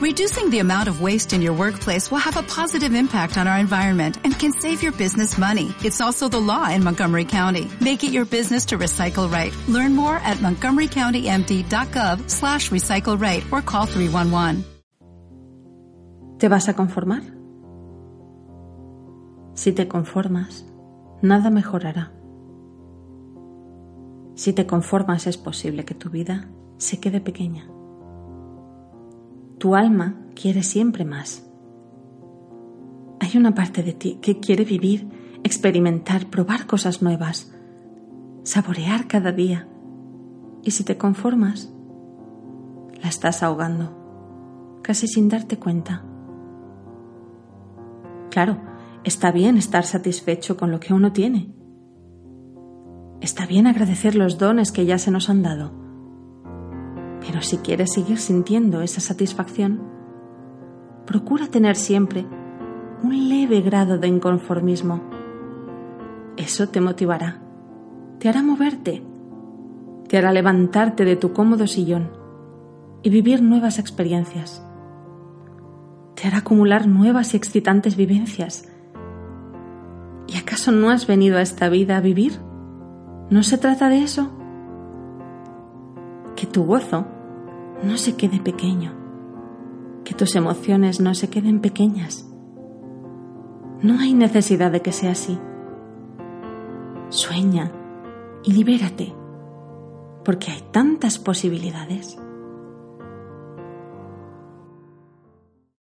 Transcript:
Reducing the amount of waste in your workplace will have a positive impact on our environment and can save your business money. It's also the law in Montgomery County. Make it your business to recycle right. Learn more at montgomerycountymd.gov slash recycle right or call 311. ¿Te vas a conformar? Si te conformas, nada mejorará. Si te conformas es posible que tu vida se quede pequeña. Tu alma quiere siempre más. Hay una parte de ti que quiere vivir, experimentar, probar cosas nuevas, saborear cada día. Y si te conformas, la estás ahogando, casi sin darte cuenta. Claro, está bien estar satisfecho con lo que uno tiene. Está bien agradecer los dones que ya se nos han dado. Pero si quieres seguir sintiendo esa satisfacción, procura tener siempre un leve grado de inconformismo. Eso te motivará, te hará moverte, te hará levantarte de tu cómodo sillón y vivir nuevas experiencias. Te hará acumular nuevas y excitantes vivencias. ¿Y acaso no has venido a esta vida a vivir? ¿No se trata de eso? Que tu gozo no se quede pequeño, que tus emociones no se queden pequeñas. No hay necesidad de que sea así. Sueña y libérate, porque hay tantas posibilidades.